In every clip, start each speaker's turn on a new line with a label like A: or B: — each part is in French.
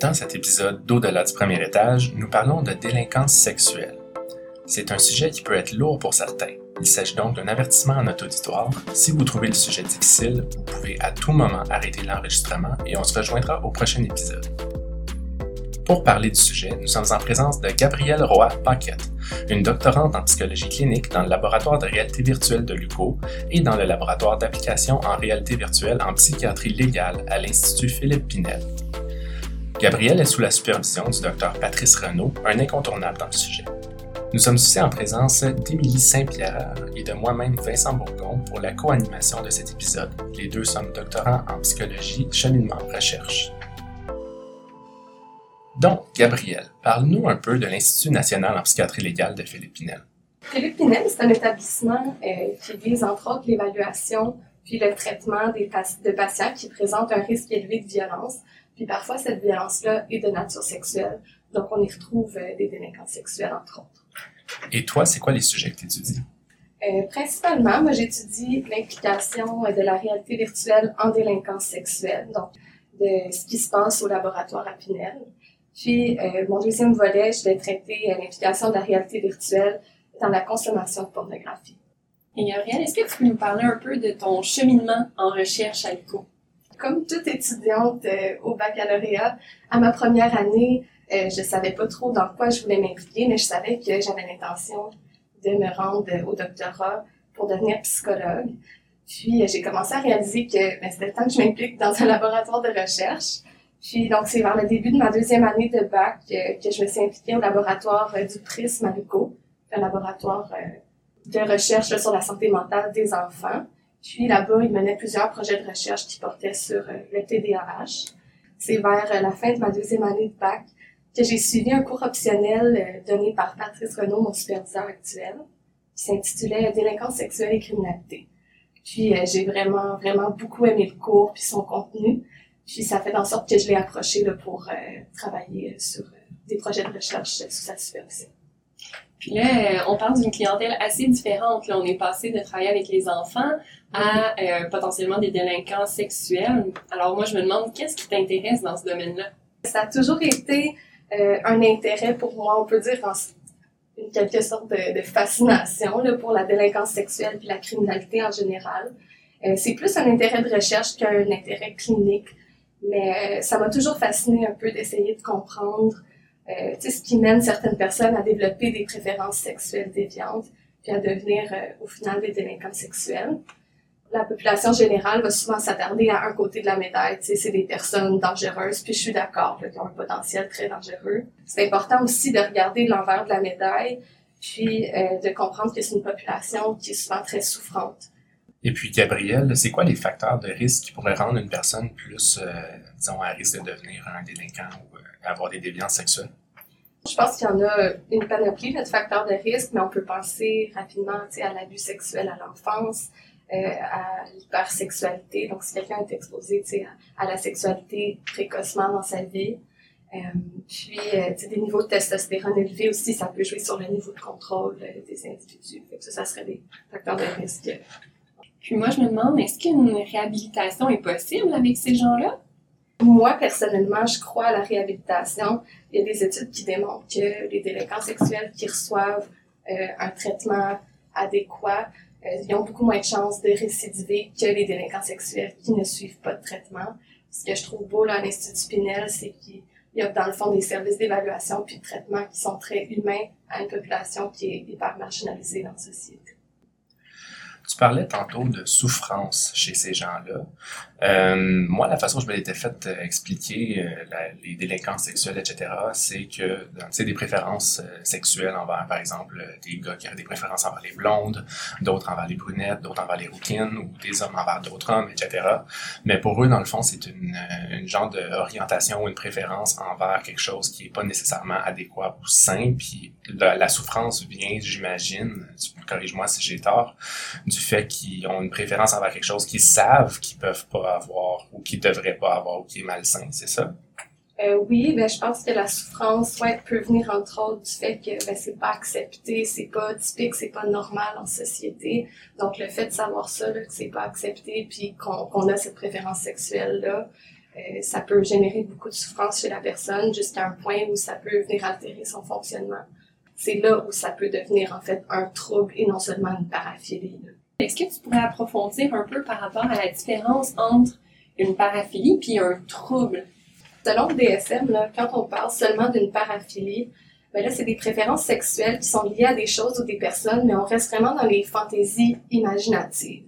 A: Dans cet épisode d'Au-delà du premier étage, nous parlons de délinquance sexuelle. C'est un sujet qui peut être lourd pour certains. Il s'agit donc d'un avertissement à notre auditoire. Si vous trouvez le sujet difficile, vous pouvez à tout moment arrêter l'enregistrement et on se rejoindra au prochain épisode. Pour parler du sujet, nous sommes en présence de Gabrielle Roy-Paquette, une doctorante en psychologie clinique dans le laboratoire de réalité virtuelle de l'UCO et dans le laboratoire d'application en réalité virtuelle en psychiatrie légale à l'Institut Philippe Pinel. Gabrielle est sous la supervision du docteur Patrice Renaud, un incontournable dans le sujet. Nous sommes aussi en présence d'Émilie Saint-Pierre et de moi-même Vincent Bourgon pour la co-animation de cet épisode. Les deux sommes doctorants en psychologie, cheminement, recherche. Donc, Gabrielle, parle-nous un peu de l'Institut national en psychiatrie légale de Philippe Pinel.
B: Philippe Pinel, c'est un établissement euh, qui vise entre autres l'évaluation puis le traitement des de patients qui présentent un risque élevé de violence. Puis parfois, cette violence-là est de nature sexuelle. Donc, on y retrouve euh, des délinquants sexuels, entre autres.
A: Et toi, c'est quoi les sujets que tu étudies?
B: Euh, principalement, moi, j'étudie l'implication de la réalité virtuelle en délinquance sexuelle, donc de ce qui se passe au laboratoire à Pinel. Puis, euh, mon deuxième volet, je vais traiter euh, l'implication de la réalité virtuelle dans la consommation de pornographie.
C: Et Gabrielle, est-ce que tu peux nous parler un peu de ton cheminement en recherche à l'ICO?
B: Comme toute étudiante euh, au baccalauréat, à ma première année, euh, je savais pas trop dans quoi je voulais m'impliquer, mais je savais que j'avais l'intention de me rendre au doctorat pour devenir psychologue. Puis, j'ai commencé à réaliser que ben, c'était le temps que je m'implique dans un laboratoire de recherche. Puis donc, c'est vers le début de ma deuxième année de bac que, je me suis impliquée au laboratoire euh, du PRISM à l'UQO, un laboratoire euh, de recherche sur la santé mentale des enfants. Puis là-bas, il menait plusieurs projets de recherche qui portaient sur euh, le TDAH. C'est vers la fin de ma deuxième année de bac que j'ai suivi un cours optionnel donné par Patrice Renaud, mon superviseur actuel, qui s'intitulait Délinquance sexuelle et criminalité. Puis j'ai vraiment, vraiment beaucoup aimé le cours puis son contenu. Puis ça fait en sorte que je l'ai approché là, pour euh, travailler sur euh, des projets de recherche sous sa supervision.
C: Puis là, euh, on parle d'une clientèle assez différente. Là, on est passé de travailler avec les enfants à potentiellement des délinquants sexuels. Alors moi, je me demande, qu'est-ce qui t'intéresse dans ce domaine-là?
B: Ça a toujours été un intérêt pour moi, on peut dire, en une quelque sorte de, de fascination là, pour la délinquance sexuelle puis la criminalité en général. c'est plus un intérêt de recherche qu'un intérêt clinique. Mais euh, ça m'a toujours fasciné un peu d'essayer de comprendre euh, ce qui mène certaines personnes à développer des préférences sexuelles déviantes, puis à devenir euh, au final des délinquants sexuels. La population générale va souvent s'attarder à un côté de la médaille, c'est des personnes dangereuses, puis je suis d'accord, qui ont un potentiel très dangereux. C'est important aussi de regarder l'envers de la médaille, puis de comprendre que c'est une population qui est souvent très souffrante.
A: Et puis, Gabrielle, c'est quoi les facteurs de risque qui pourraient rendre une personne plus, euh, disons, à risque de devenir un délinquant ou euh, avoir des déviances sexuelles?
B: Je pense qu'il y en a une panoplie de facteurs de risque, mais on peut penser rapidement à l'abus sexuel à l'enfance, euh, à l'hypersexualité. Donc, si quelqu'un est exposé à, à, la sexualité précocement dans sa vie, euh, puis des niveaux de testostérone élevés aussi, ça peut jouer sur le niveau de contrôle des individus. Ça, ça serait des facteurs de risque
C: puis moi, je me demande, est-ce qu'une réhabilitation est possible avec ces gens-là?
B: Moi, personnellement, je crois à la réhabilitation. Il y a des études qui démontrent que les délinquants sexuels qui reçoivent euh, un traitement adéquat, euh, ils ont beaucoup moins de chances de récidiver que les délinquants sexuels qui ne suivent pas de traitement. Ce que je trouve beau là, à l'Institut Pinel, c'est qu'il y a dans le fond des services d'évaluation puis de traitement qui sont très humains à une population qui est hyper marginalisée dans la société.
A: Tu parlais tantôt de souffrance chez ces gens-là. Euh, moi, la façon dont je me l'étais fait euh, expliquer euh, les délinquances sexuelles, etc., c'est que tu sais, des préférences euh, sexuelles envers, par exemple, des gars qui ont des préférences envers les blondes, d'autres envers les brunettes, d'autres envers les rouquines, ou des hommes envers d'autres hommes, etc. Mais pour eux, dans le fond, c'est une, une genre d'orientation ou une préférence envers quelque chose qui est pas nécessairement adéquat ou sain. Puis la, souffrance vient, j'imagine, corrige-moi si j'ai tort, fait qu'ils ont une préférence envers quelque chose qu'ils savent qu'ils peuvent pas avoir ou qu'ils devraient pas avoir ou qui est malsain, c'est ça?
B: Euh, oui, ben, je pense que la souffrance ouais, peut venir entre autres du fait que ben, c'est pas accepté, c'est pas typique, c'est pas normal en société. Donc le fait de savoir ça, là, que c'est pas accepté, puis qu'on a cette préférence sexuelle là, euh, ça peut générer beaucoup de souffrance chez la personne jusqu'à un point où ça peut venir altérer son fonctionnement. C'est là où ça peut devenir en fait un trouble et non seulement une paraphilie.
C: Est-ce que tu pourrais approfondir un peu par rapport à la différence entre une paraphilie puis un trouble?
B: Selon le DSM, là, quand on parle seulement d'une paraphilie, ben là, c'est des préférences sexuelles qui sont liées à des choses ou des personnes, mais on reste vraiment dans les fantaisies imaginatives.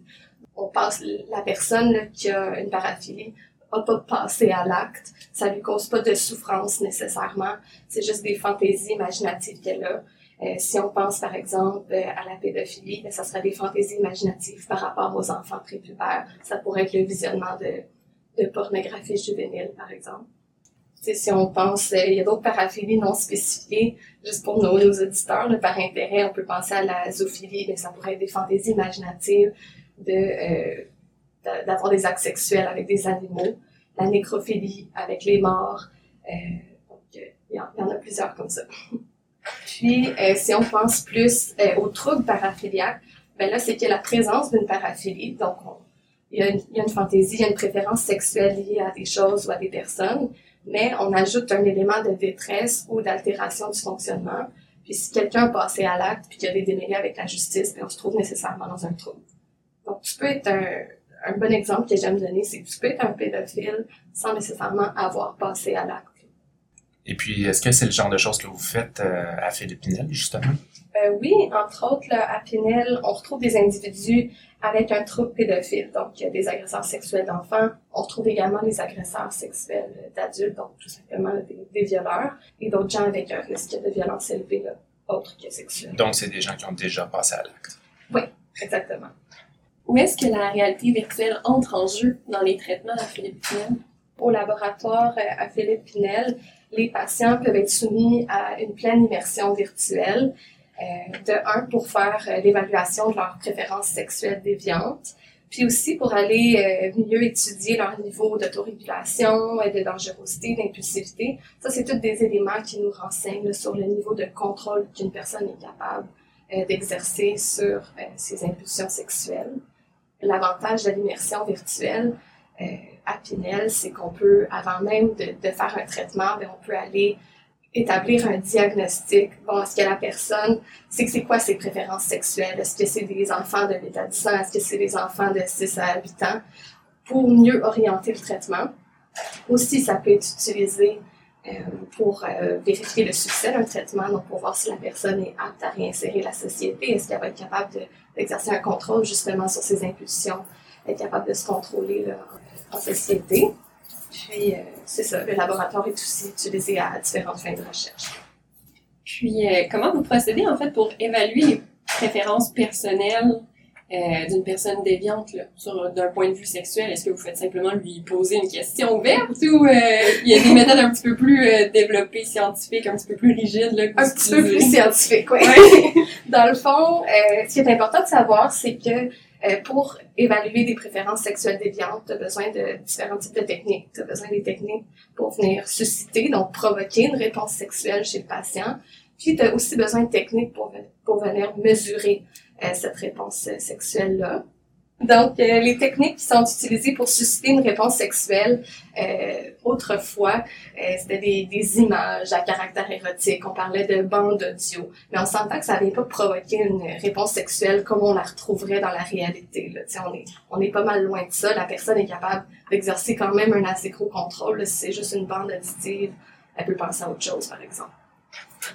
B: On passe, la personne qui a une paraphilie a pas passé à l'acte, ça lui cause pas de souffrance nécessairement, c'est juste des fantaisies imaginatives qu'elle a. Euh, si on pense par exemple euh, à la pédophilie, ben, ça serait des fantaisies imaginatives par rapport aux enfants prépubères. Ça pourrait être le visionnement de, pornographie juvénile, par exemple. Si on pense, euh, il y a d'autres paraphilies non spécifiées, juste pour nos, auditeurs, là, par intérêt, on peut penser à la zoophilie, mais ça pourrait être des fantaisies imaginatives d'avoir des actes sexuels avec des animaux, la nécrophilie avec les morts, il y en a plusieurs comme ça. Puis, euh, si on pense plus euh, aux troubles paraphiliaques, ben là, c'est qu'il y a la présence d'une paraphilie, donc on- il y, a une, il y a une fantaisie, il y a une préférence sexuelle liée à des choses ou à des personnes, mais on ajoute un élément de détresse ou d'altération du fonctionnement. Puis si quelqu'un a passé à l'acte puis qu'il y a des démêlés avec la justice, ben on se trouve nécessairement dans un trouble. Donc tu peux être un, un bon exemple que j'aime donner, c'est que tu peux être un pédophile sans nécessairement avoir passé à l'acte.
A: Et puis, est-ce que c'est le genre de choses que vous faites euh, à Philippinel, justement?
B: Euh, oui, entre autres, là, à Pinel, on retrouve des individus avec un trouble pédophile, donc il y a des agresseurs sexuels d'enfants. On retrouve également des agresseurs sexuels d'adultes, donc tout simplement des, des violeurs, et d'autres gens avec un risque de violence élevé, là, autre que sexuel.
A: Donc, c'est des gens qui ont déjà passé à l'acte.
B: Exactement.
C: Où est-ce que la réalité virtuelle entre en jeu dans les traitements à Philippe Pinel?
B: Au laboratoire euh, à Philippe Pinel, les patients peuvent être soumis à une pleine immersion virtuelle, euh, de un pour faire euh, l'évaluation de leurs préférences sexuelles déviantes, puis aussi pour aller euh, mieux étudier leur niveau d'autorégulation, de dangerosité, d'impulsivité. Ça, c'est tous des éléments qui nous renseignent sur le niveau de contrôle qu'une personne est capable d'exercer sur ses impulsions sexuelles. L'avantage de l'immersion virtuelle à Pinel, c'est qu'on peut, avant même de, faire un traitement, ben, on peut aller établir un diagnostic. Bon, est-ce que la personne sait que c'est quoi ses préférences sexuelles? Est-ce que c'est des enfants de 8 à 10 ans? Est-ce que c'est des enfants de 6 à 8 ans? Pour mieux orienter le traitement. Aussi, ça peut être utilisé euh, pour euh, vérifier le succès d'un traitement, donc pour voir si la personne est apte à réinsérer la société. Est-ce qu'elle va être capable de- d'exercer un contrôle justement sur ses impulsions, être capable de se contrôler là, en, société. Puis, euh, c'est ça, le laboratoire est aussi utilisé à différentes fins de recherche.
C: Puis, euh, comment vous procédez en fait pour évaluer les préférences personnelles euh, d'une personne déviante là, sur d'un point de vue sexuel? Est-ce que vous faites simplement lui poser une question ouverte ou il y a des méthodes un petit peu plus développées, scientifiques, un petit peu plus rigides là, que
B: Un petit peu plus
C: utilisez?
B: scientifique, oui. Dans le fond, ce qui est important de savoir, c'est que pour évaluer des préférences sexuelles déviantes, tu as besoin de différents types de techniques. Tu as besoin des techniques pour venir susciter, donc provoquer une réponse sexuelle chez le patient. Puis tu as aussi besoin de techniques pour, pour venir mesurer euh, cette réponse euh, sexuelle-là. Donc, euh, les techniques qui sont utilisées pour susciter une réponse sexuelle, euh, autrefois, euh, c'était des, des images à caractère érotique. On parlait de bandes audio. Mais on s'entend que ça n'avait pas provoqué une réponse sexuelle comme on la retrouverait dans la réalité. Là. On, est, on est pas mal loin de ça. La personne est capable d'exercer quand même un assez gros contrôle. là. Si c'est juste une bande auditive, elle peut penser à autre chose, par exemple.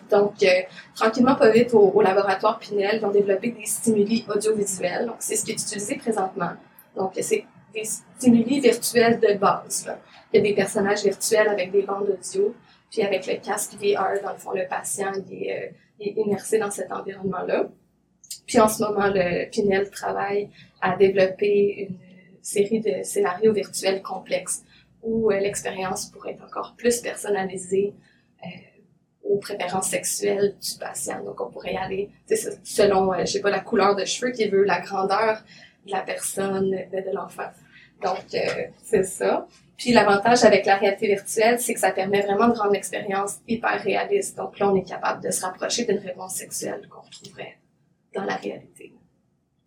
B: Donc, euh, tranquillement, pas vite, au, laboratoire Pinel, ils ont développé des stimuli audiovisuels. Donc, c'est ce qui est utilisé présentement. Donc, c'est des stimuli virtuels de base. Il y a des personnages virtuels avec des bandes audio. Puis avec le casque VR, dans le fond, le patient est, euh, immersé dans cet environnement-là. Puis en ce moment, le Pinel travaille à développer une série de scénarios virtuels complexes où euh, l'expérience pourrait être encore plus personnalisée euh, aux préférences sexuelles du patient. Donc on pourrait y aller selon, euh, je sais pas, la couleur de cheveux qu'il veut, la grandeur de la personne, de, de l'enfant. Donc, euh, c'est ça. Puis l'avantage avec la réalité virtuelle, c'est que ça permet vraiment de rendre l'expérience hyper réaliste. Donc là, on est capable de se rapprocher d'une réponse sexuelle qu'on retrouverait dans la réalité.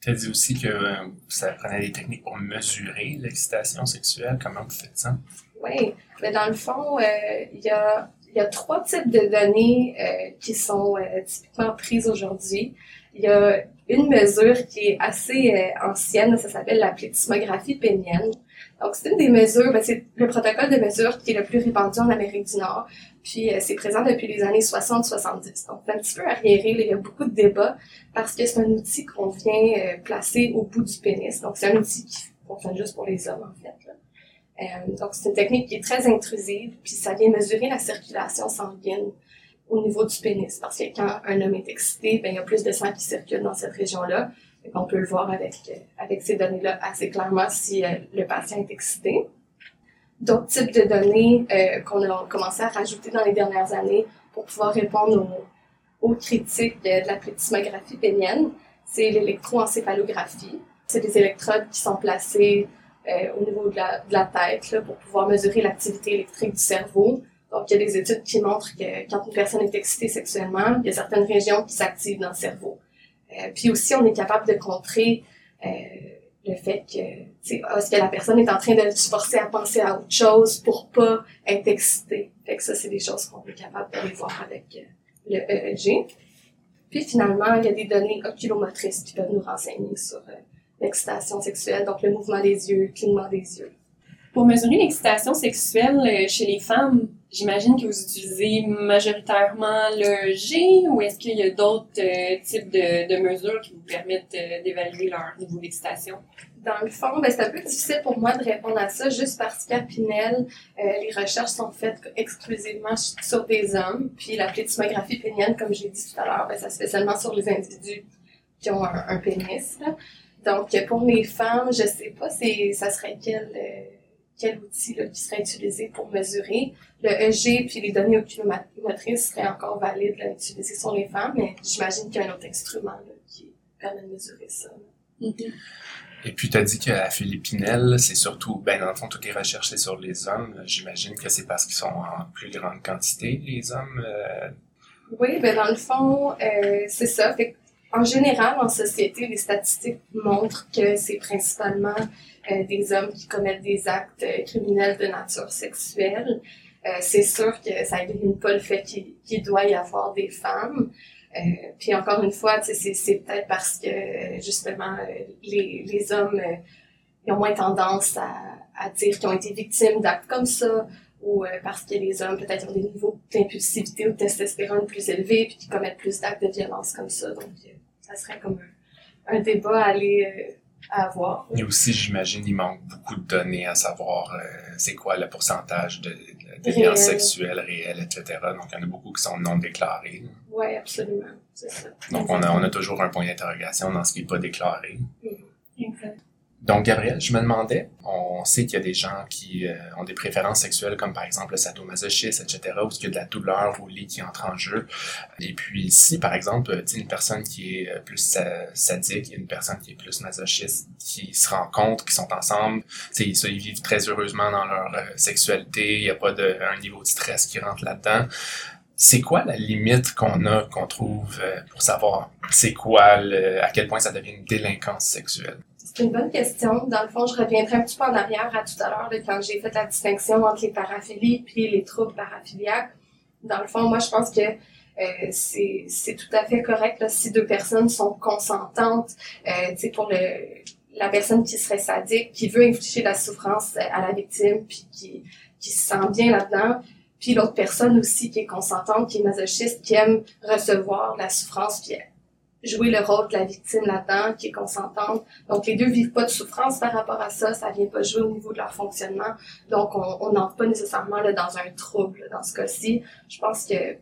A: Tu as dit aussi que euh, ça prenait des techniques pour mesurer l'excitation sexuelle. Comment vous faites ça?
B: Oui, mais dans le fond, euh, il y, a, y a trois types de données euh, qui sont typiquement prises aujourd'hui. Il y a une mesure qui est assez ancienne, ça s'appelle la plétismographie pénienne. Donc, c'est une des mesures, ben, c'est le protocole de mesure qui est le plus répandu en Amérique du Nord. Puis, euh, c'est présent depuis les années 60-70. Donc, un petit peu arriéré, il y a beaucoup de débats parce que c'est un outil qu'on vient euh, placer au bout du pénis. Donc, c'est un outil qui fonctionne juste pour les hommes, en fait. Euh, donc, c'est une technique qui est très intrusive, puis ça vient mesurer la circulation sanguine au niveau du pénis. Parce que quand un homme est excité, ben, il y a plus de sang qui circule dans cette région-là. On peut le voir avec, euh, avec ces données-là assez clairement si euh, le patient est excité. D'autres types de données euh, qu'on a commencé à rajouter dans les dernières années pour pouvoir répondre aux, aux critiques de la plétismographie pénienne, c'est l'électroencéphalographie. C'est des électrodes qui sont placées au niveau de la, de la tête là, pour pouvoir mesurer l'activité électrique du cerveau. Donc, il y a des études qui montrent que quand une personne est excitée sexuellement, il y a certaines régions qui s'activent dans le cerveau. Euh, puis aussi, on est capable de contrer euh, le fait que, est-ce que la personne est en train de se forcer à penser à autre chose pour pas être excitée? Fait que ça, c'est des choses qu'on est capable d'aller voir avec euh, le EEG. Puis finalement, il y a des données oculomotrices qui peuvent nous renseigner sur l'excitation sexuelle, donc le mouvement des yeux, le clignement des yeux.
C: Pour mesurer l'excitation sexuelle chez les femmes, J'imagine que vous utilisez majoritairement le G ou est-ce qu'il y a d'autres euh, types de, de, mesures qui vous permettent euh, d'évaluer leur niveau d'excitation?
B: Dans le fond, ben, c'est un peu difficile pour moi de répondre à ça juste parce qu'à Pinel, euh, les recherches sont faites exclusivement sur des hommes. Puis la plétismographie pénienne, comme j'ai dit tout à l'heure, ben, ça se fait seulement sur les individus qui ont un, pénis. Donc, pour les femmes, je sais pas, c'est ça serait quel quel outil là, qui serait utilisé pour mesurer. Le EG puis les données oculomotrices seraient encore valides à utiliser sur les femmes, mais j'imagine qu'il y a un autre instrument là, qui permet de mesurer ça.
A: Mm-hmm. Et puis, tu as dit qu'à Philippinel, c'est surtout, ben, dans le fond, toutes les recherches, c'est sur les hommes. J'imagine que c'est parce qu'ils sont en plus grande quantité, les hommes. Euh...
B: Oui, ben, dans le fond, euh, c'est ça. Fait en général, en société, les statistiques montrent que c'est principalement euh, des hommes qui commettent des actes euh, criminels de nature sexuelle. Euh, c'est sûr que ça élimine pas le fait qu'il doit y avoir des femmes. puis encore une fois, c'est peut-être parce que justement les, hommes ils ont moins tendance à, dire qu'ils ont été victimes d'actes comme ça, ou parce que les hommes peut-être ont des niveaux d'impulsivité ou de testostérone plus élevés, puis qui commettent plus d'actes de violence comme ça. Ça serait comme un, un débat à aller à avoir.
A: Et aussi, j'imagine, il manque beaucoup de données à savoir euh, c'est quoi le pourcentage de, de violences sexuelles réelles, etc. Donc, il y en a beaucoup qui sont non déclarés.
B: Oui, absolument. C'est ça.
A: Donc, on a, on a toujours un point d'interrogation dans ce qui n'est pas déclaré.
B: Mm-hmm. Exact.
A: Donc, Gabriel, je me demandais, on sait qu'il y a des gens qui euh, ont des préférences sexuelles, comme par exemple le sadomasochisme, etc., où il y a de la douleur au lit qui entre en jeu? Et puis, si, par exemple, une personne qui est euh, plus sadique et une personne qui est plus masochiste, qui se rencontrent, qui sont ensemble, ils, ils vivent très heureusement dans leur euh, sexualité, il n'y a pas de, un niveau de stress qui rentre là-dedans c'est quoi la limite qu'on a, qu'on trouve pour savoir c'est quoi, à quel point ça devient une délinquance sexuelle?
B: C'est une bonne question. Dans le fond, je reviendrai un petit peu en arrière à tout à l'heure, quand j'ai fait la distinction entre les paraphilies puis les troubles paraphiliaques. Dans le fond, moi, je pense que euh, c'est tout à fait correct là, si deux personnes sont consentantes. Euh, pour le, la personne qui serait sadique, qui veut infliger la souffrance à la victime, puis qui, qui se sent bien là-dedans. Puis l'autre personne aussi qui est consentante, qui est masochiste, qui aime recevoir la souffrance, puis jouer le rôle de la victime là-dedans, qui est consentante. Donc, les deux vivent pas de souffrance par rapport à ça, ça vient pas jouer au niveau de leur fonctionnement. Donc, on n'entre pas nécessairement là, dans un trouble dans ce cas-ci. Je pense que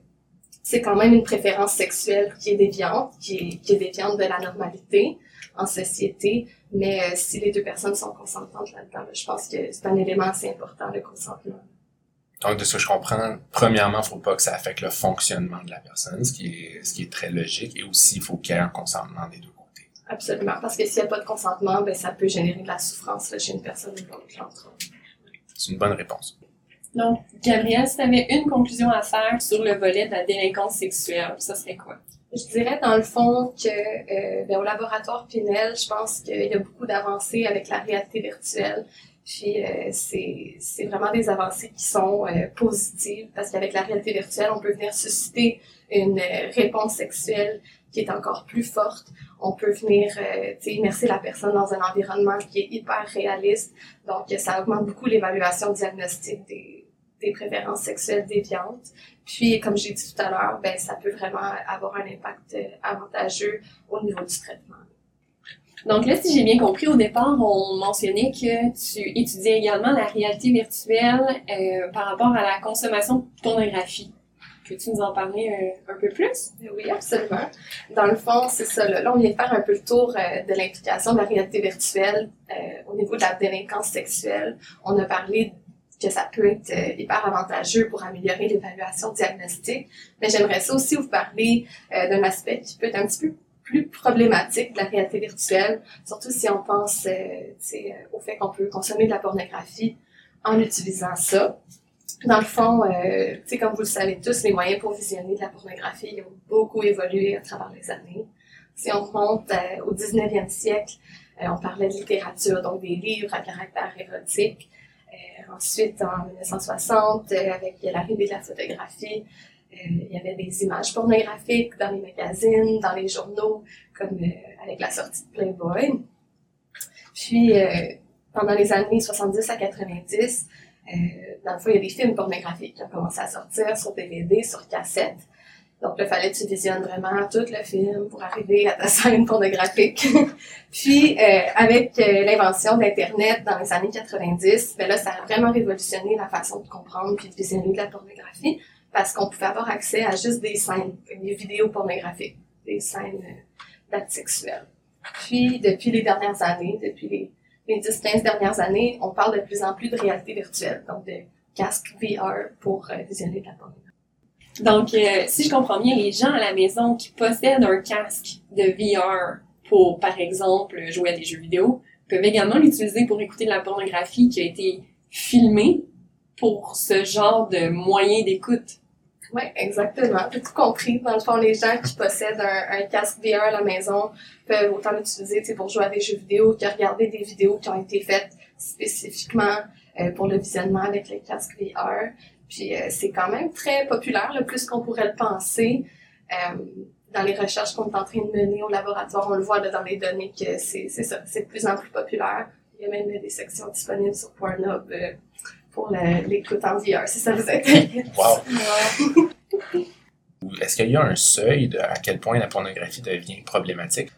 B: c'est quand même une préférence sexuelle qui est déviante, qui est, qui est déviante de la normalité en société. Mais euh, si les deux personnes sont consentantes là-dedans, je pense que c'est un élément assez important, le consentement.
A: Donc, de ce que je comprends, premièrement, il ne faut pas que ça affecte le fonctionnement de la personne, ce qui est, ce qui est très logique, et aussi, il faut qu'il y ait un consentement des deux côtés.
B: Absolument, parce que s'il n'y a pas de consentement, ben, ça peut générer de la souffrance chez une personne ou l'autre.
A: C'est une bonne réponse.
C: Donc, Gabrielle, si tu avais une conclusion à faire sur le volet de la délinquance sexuelle, ça serait quoi?
B: Je dirais dans le fond que euh, ben, au laboratoire Pinel, je pense qu'il y a beaucoup d'avancées avec la réalité virtuelle. Puis euh, c'est vraiment des avancées qui sont euh, positives parce qu'avec la réalité virtuelle, on peut venir susciter une euh, réponse sexuelle qui est encore plus forte. On peut venir euh, immerser la personne dans un environnement qui est hyper réaliste. Donc ça augmente beaucoup l'évaluation diagnostique des, des préférences sexuelles déviantes. Puis, comme j'ai dit tout à l'heure, ben, ça peut vraiment avoir un impact euh, avantageux au niveau du traitement.
C: Donc là, si j'ai bien compris, au départ, on mentionnait que tu étudiais également la réalité virtuelle euh, par rapport à la consommation de pornographie. Peux-tu nous en parler un, un, peu plus?
B: Oui, absolument. Dans le fond, c'est ça. Là, on vient faire un peu le tour euh, de l'implication de la réalité virtuelle euh, au niveau de la délinquance sexuelle. On a parlé que ça peut être euh, hyper avantageux pour améliorer l'évaluation diagnostique. Mais j'aimerais ça aussi vous parler euh, d'un aspect qui peut être un petit peu plus problématique de la réalité virtuelle, surtout si on pense euh, au fait qu'on peut consommer de la pornographie en utilisant ça. Dans le fond, euh, comme vous le savez tous, les moyens pour visionner de la pornographie ont beaucoup évolué à travers les années. Si on remonte euh, au 19e siècle, euh, on parlait de littérature, donc des livres à caractère érotique. Euh, ensuite, en 1960, euh, avec l'arrivée de la photographie, euh, il y avait des images pornographiques dans les magazines, dans les journaux, comme avec la sortie de Playboy. Puis, pendant les années 70 à 90, dans le fond, il y a des films pornographiques qui ont commencé à sortir sur DVD, sur cassette. Donc, il fallait que tu visionnes vraiment tout le film pour arriver à ta scène pornographique. Puis, euh, avec euh, l'invention d'Internet dans les années 90, ben là, ça a vraiment révolutionné la façon de comprendre puis de visionner de la pornographie parce qu'on pouvait avoir accès à juste des scènes, des vidéos pornographiques, des scènes euh, d'actes sexuels. Puis, depuis les dernières années, depuis les, les 10-15 dernières années, on parle de plus en plus de réalité virtuelle, donc de casque VR pour euh, visionner de la pornographie.
C: Donc, euh, si je comprends bien, les gens à la maison qui possèdent un casque de VR pour, par exemple, jouer à des jeux vidéo, peuvent également l'utiliser pour écouter de la pornographie qui a été filmée pour ce genre de moyen d'écoute.
B: Oui, exactement. Tout compris. Dans le fond, les gens qui possèdent un, casque VR à la maison peuvent autant l'utiliser pour jouer à des jeux vidéo que regarder des vidéos qui ont été faites spécifiquement euh, pour le visionnement avec les casques VR. Puis euh, c'est quand même très populaire, le plus qu'on pourrait le penser. Euh, dans les recherches qu'on est en train de mener au laboratoire, on le voit dans les données que c'est ça, c'est de plus en plus populaire. Il y a même des sections disponibles sur Pornhub pour l'écoute en VR, si ça vous intéresse.
A: Wow! Est-ce qu'il y a un seuil de à quel point la pornographie devient problématique?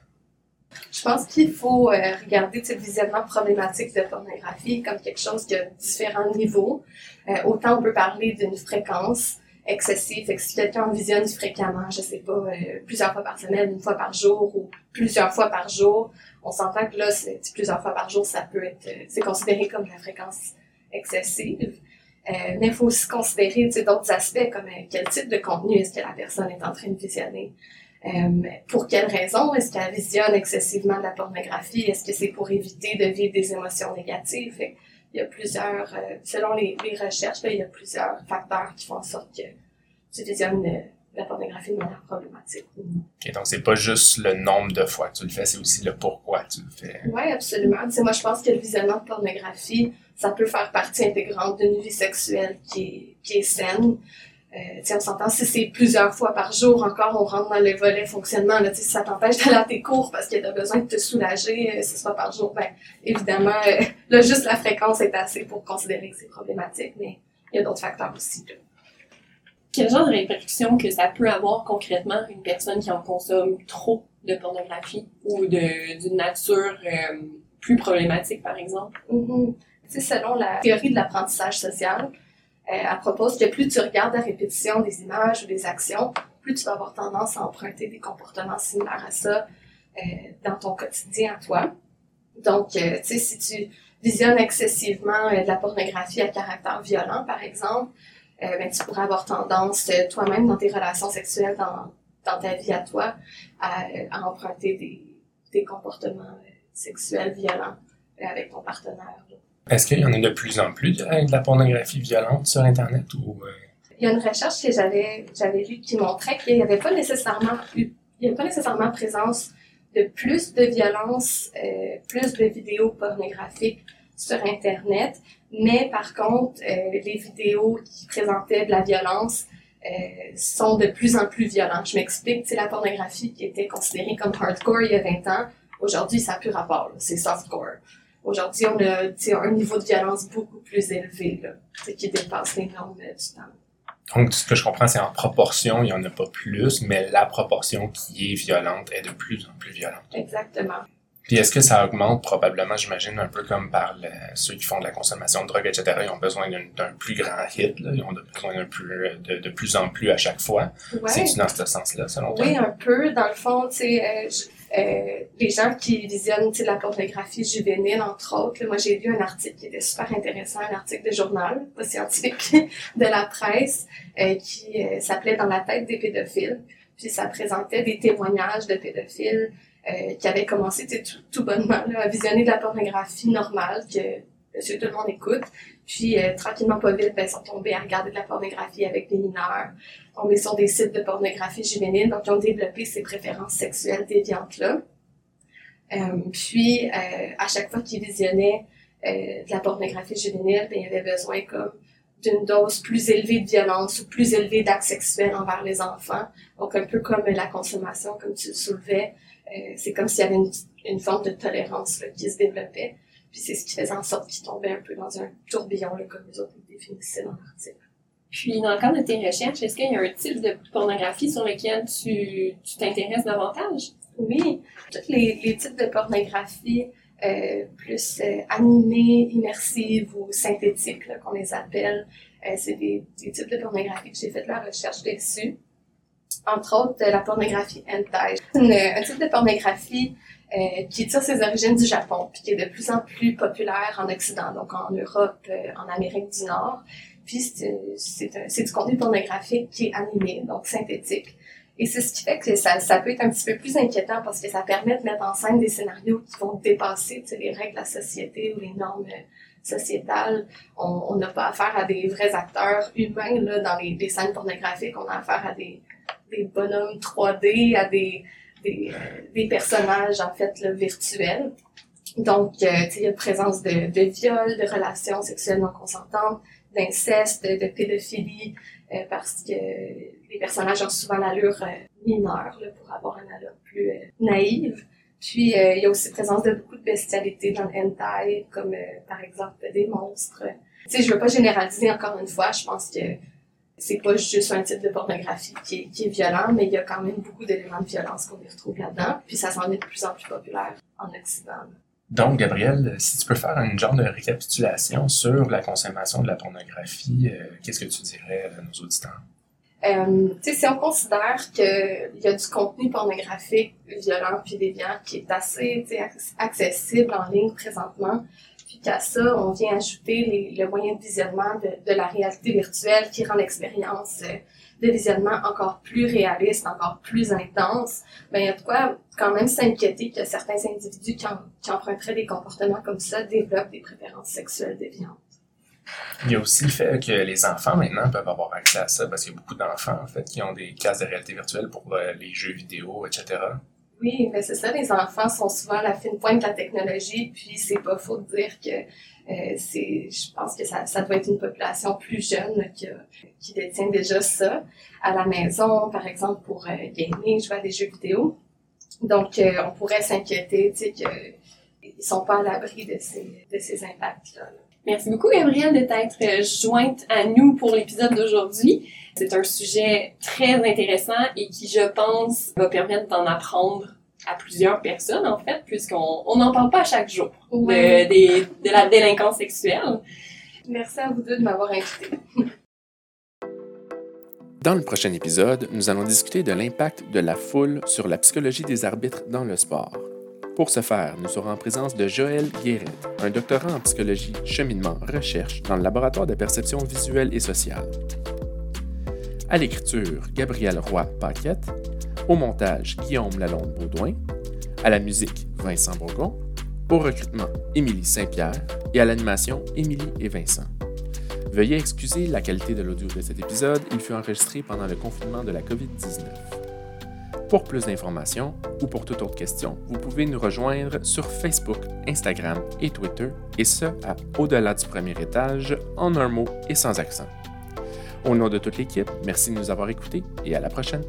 B: Je pense qu'il faut euh, regarder le visionnement problématique de pornographie comme quelque chose qui a différents niveaux. Euh, autant on peut parler d'une fréquence excessive, fait que si quelqu'un visionne fréquemment, je sais pas, euh, plusieurs fois par semaine, une fois par jour ou plusieurs fois par jour, on s'entend que là, plusieurs fois par jour, ça peut être, c'est considéré comme la fréquence excessive. mais il faut aussi considérer d'autres aspects comme quel type de contenu est-ce que la personne est en train de visionner. Euh, pour quelles raisons est-ce qu'elle visionne excessivement de la pornographie? Est-ce que c'est pour éviter de vivre des émotions négatives? il y a plusieurs, euh, selon les, les recherches, il y a plusieurs facteurs qui font en sorte que tu visionnes la pornographie de manière problématique.
A: OK, donc c'est pas juste le nombre de fois que tu le fais, c'est aussi le pourquoi tu le fais.
B: Oui, absolument. moi, je pense que le visionnement de pornographie, ça peut faire partie intégrante d'une vie sexuelle qui est, qui est saine. Euh, on s'entend, si c'est plusieurs fois par jour, encore, on rentre dans le volet fonctionnement. Là, si ça t'empêche d'aller à tes cours parce que tu as besoin de te soulager euh, six fois par jour, ben, évidemment, euh, là, juste la fréquence est assez pour considérer que c'est problématique, mais il y a d'autres facteurs aussi. Là.
C: Quel genre de répercussions que ça peut avoir concrètement une personne qui en consomme trop de pornographie ou d'une nature euh, plus problématique, par exemple?
B: Mm-hmm. Selon la théorie de l'apprentissage social, euh, elle propose que plus tu regardes à répétition des images ou des actions, plus tu vas avoir tendance à emprunter des comportements similaires à ça euh, dans ton quotidien à toi. Donc, euh, tu sais, si tu visionnes excessivement de la pornographie à caractère violent, par exemple, ben, tu pourrais avoir tendance toi-même dans tes relations sexuelles, dans, dans ta vie à toi, à, à emprunter des, des comportements sexuels violents avec ton partenaire.
A: Est-ce qu'il y en a de plus en plus de, la pornographie violente sur Internet ou
B: Il y a une recherche que j'avais j'avais lue qui montrait qu'il n'y avait pas nécessairement il y avait pas nécessairement présence de plus de violence, euh, plus de vidéos pornographiques sur Internet, mais par contre, euh, les vidéos qui présentaient de la violence euh, sont de plus en plus violentes. Je m'explique, c'est la pornographie qui était considérée comme hardcore il y a 20 ans. Aujourd'hui, ça n'a plus rapport, c'est softcore. Aujourd'hui, on a un niveau de violence beaucoup plus élevé, là, qui dépasse les normes du temps.
A: Donc, ce que je comprends, c'est en proportion, il n'y en a pas plus, mais la proportion qui est violente est de plus en plus violente.
B: Exactement.
A: Puis est-ce que ça augmente probablement, j'imagine, un peu comme par ceux qui font de la consommation de drogue, etc. Ils ont besoin d'un plus grand hit, là. ils ont besoin plus, de, de, plus en plus à chaque fois. Ouais. C'est-tu dans ce sens-là, selon toi?
B: Oui, un peu. Dans le fond, tu sais, euh, euh, les gens qui visionnent la pornographie juvénile, entre autres. moi, j'ai lu un article qui était super intéressant, un article de journal, pas scientifique, de la presse, euh, qui euh, s'appelait Dans la tête des pédophiles. Puis ça présentait des témoignages de pédophiles euh, qui avaient commencé tout, tout bonnement là, à visionner de la pornographie normale que monsieur tout le monde écoute. Puis euh, tranquillement pas vite, ben, sont tombés à regarder de la pornographie avec des mineurs, tombés sur des sites de pornographie juvénile, donc ils ont développé ces préférences sexuelles déviantes-là. Euh, puis euh, à chaque fois qu'ils visionnaient de la pornographie juvénile, ben, il y avait besoin comme d'une dose plus élevée de violence ou plus élevée d'actes sexuels envers les enfants. Donc un peu comme la consommation, comme tu le soulevais, c'est comme s'il y avait une, forme de tolérance qui se développait. Puis c'est ce qui faisait en sorte qu'ils tombaient un peu dans un tourbillon, là, comme les autres définissaient dans l'article.
C: Puis, dans le cadre de tes recherches, est-ce qu'il y a un type de pornographie sur lequel tu t'intéresses davantage?
B: Oui, tous les, les types de pornographie euh, plus euh, animées, immersives ou synthétiques, qu'on les appelle, euh, c'est des, des, types de pornographie que j'ai fait de la recherche dessus. Entre autres, la pornographie hentai. un type de pornographie euh, qui tire ses origines du Japon, puis qui est de plus en plus populaire en Occident, donc en Europe, euh, en Amérique du Nord. Puis c'est du contenu pornographique qui est animé, donc synthétique. Et c'est ce qui fait que ça, ça peut être un petit peu plus inquiétant parce que ça permet de mettre en scène des scénarios qui vont dépasser les règles de la société ou les normes euh, sociétales. On n'a pas affaire à des vrais acteurs humains là, dans les, les scènes pornographiques. On a affaire à des, des bonhommes 3D, à des, des, personnages en fait virtuels. Donc, euh, il y a présence de, de viol, de relations sexuelles non consentantes, d'inceste, de, pédophilie, euh, parce que les personnages ont souvent l'allure euh, mineure pour avoir une allure plus naïve. Puis, il y a aussi présence de beaucoup de bestialité dans le hentai, comme par exemple des monstres. Tu sais, je veux pas généraliser encore une fois, je pense que c'est pas juste un type de pornographie qui est, qui est violent, mais il y a quand même beaucoup d'éléments de violence qu'on y retrouve là-dedans, puis ça s'en est de plus en plus populaire en Occident.
A: Donc, Gabriel, si tu peux faire un genre de récapitulation sur la consommation de la pornographie, euh, qu'est-ce que tu dirais à nos auditeurs?
B: Euh, si on considère qu'il y a du contenu pornographique violent puis déviant qui est assez accessible en ligne présentement, puis qu'à ça, on vient ajouter les, le moyen de visionnement de, la réalité virtuelle qui rend l'expérience euh, de visionnement encore plus réaliste, encore plus intense. Ben, il y a de quoi quand même s'inquiéter que certains individus qui, en, emprunteraient des comportements comme ça développent des préférences sexuelles déviantes.
A: Il y a aussi le fait que les enfants maintenant peuvent avoir accès à ça parce qu'il y a beaucoup d'enfants en fait qui ont des classes de réalité virtuelle pour euh, les jeux vidéo, etc.
B: Oui, mais c'est ça, les enfants sont souvent la fine pointe de la technologie, puis c'est pas faux de dire que euh, c'est, je pense que ça, ça doit être une population plus jeune qui, qui détient déjà ça à la maison, par exemple pour euh, gamer, jouer à des jeux vidéo. Donc, euh, on pourrait s'inquiéter, tu sais, qu'ils sont pas à l'abri de ces, de ces impacts-là.
C: Merci beaucoup, Gabrielle, de t'être euh, jointe à nous pour l'épisode d'aujourd'hui. C'est un sujet très intéressant et qui, je pense, va permettre d'en apprendre à plusieurs personnes, en fait, puisqu'on n'en parle pas à chaque jour de, de, la délinquance sexuelle.
B: Merci à vous deux de m'avoir invité.
A: Dans le prochain épisode, nous allons discuter de l'impact de la foule sur la psychologie des arbitres dans le sport. Pour ce faire, nous serons en présence de Joël Guéret, un doctorant en psychologie, cheminement, recherche dans le laboratoire de perception visuelle et sociale. À l'écriture, Gabriel Roy-Paquette. Au montage, Guillaume Lalonde-Baudouin. À la musique, Vincent Bourgon. Au recrutement, Émilie Saint-Pierre. Et à l'animation, Émilie et Vincent. Veuillez excuser la qualité de l'audio de cet épisode, il fut enregistré pendant le confinement de la COVID-19. Pour plus d'informations ou pour toute autre question, vous pouvez nous rejoindre sur Facebook, Instagram et Twitter, et ce à Au-delà du premier étage, en un mot et sans accent. Au nom de toute l'équipe, merci de nous avoir écoutés et à la prochaine.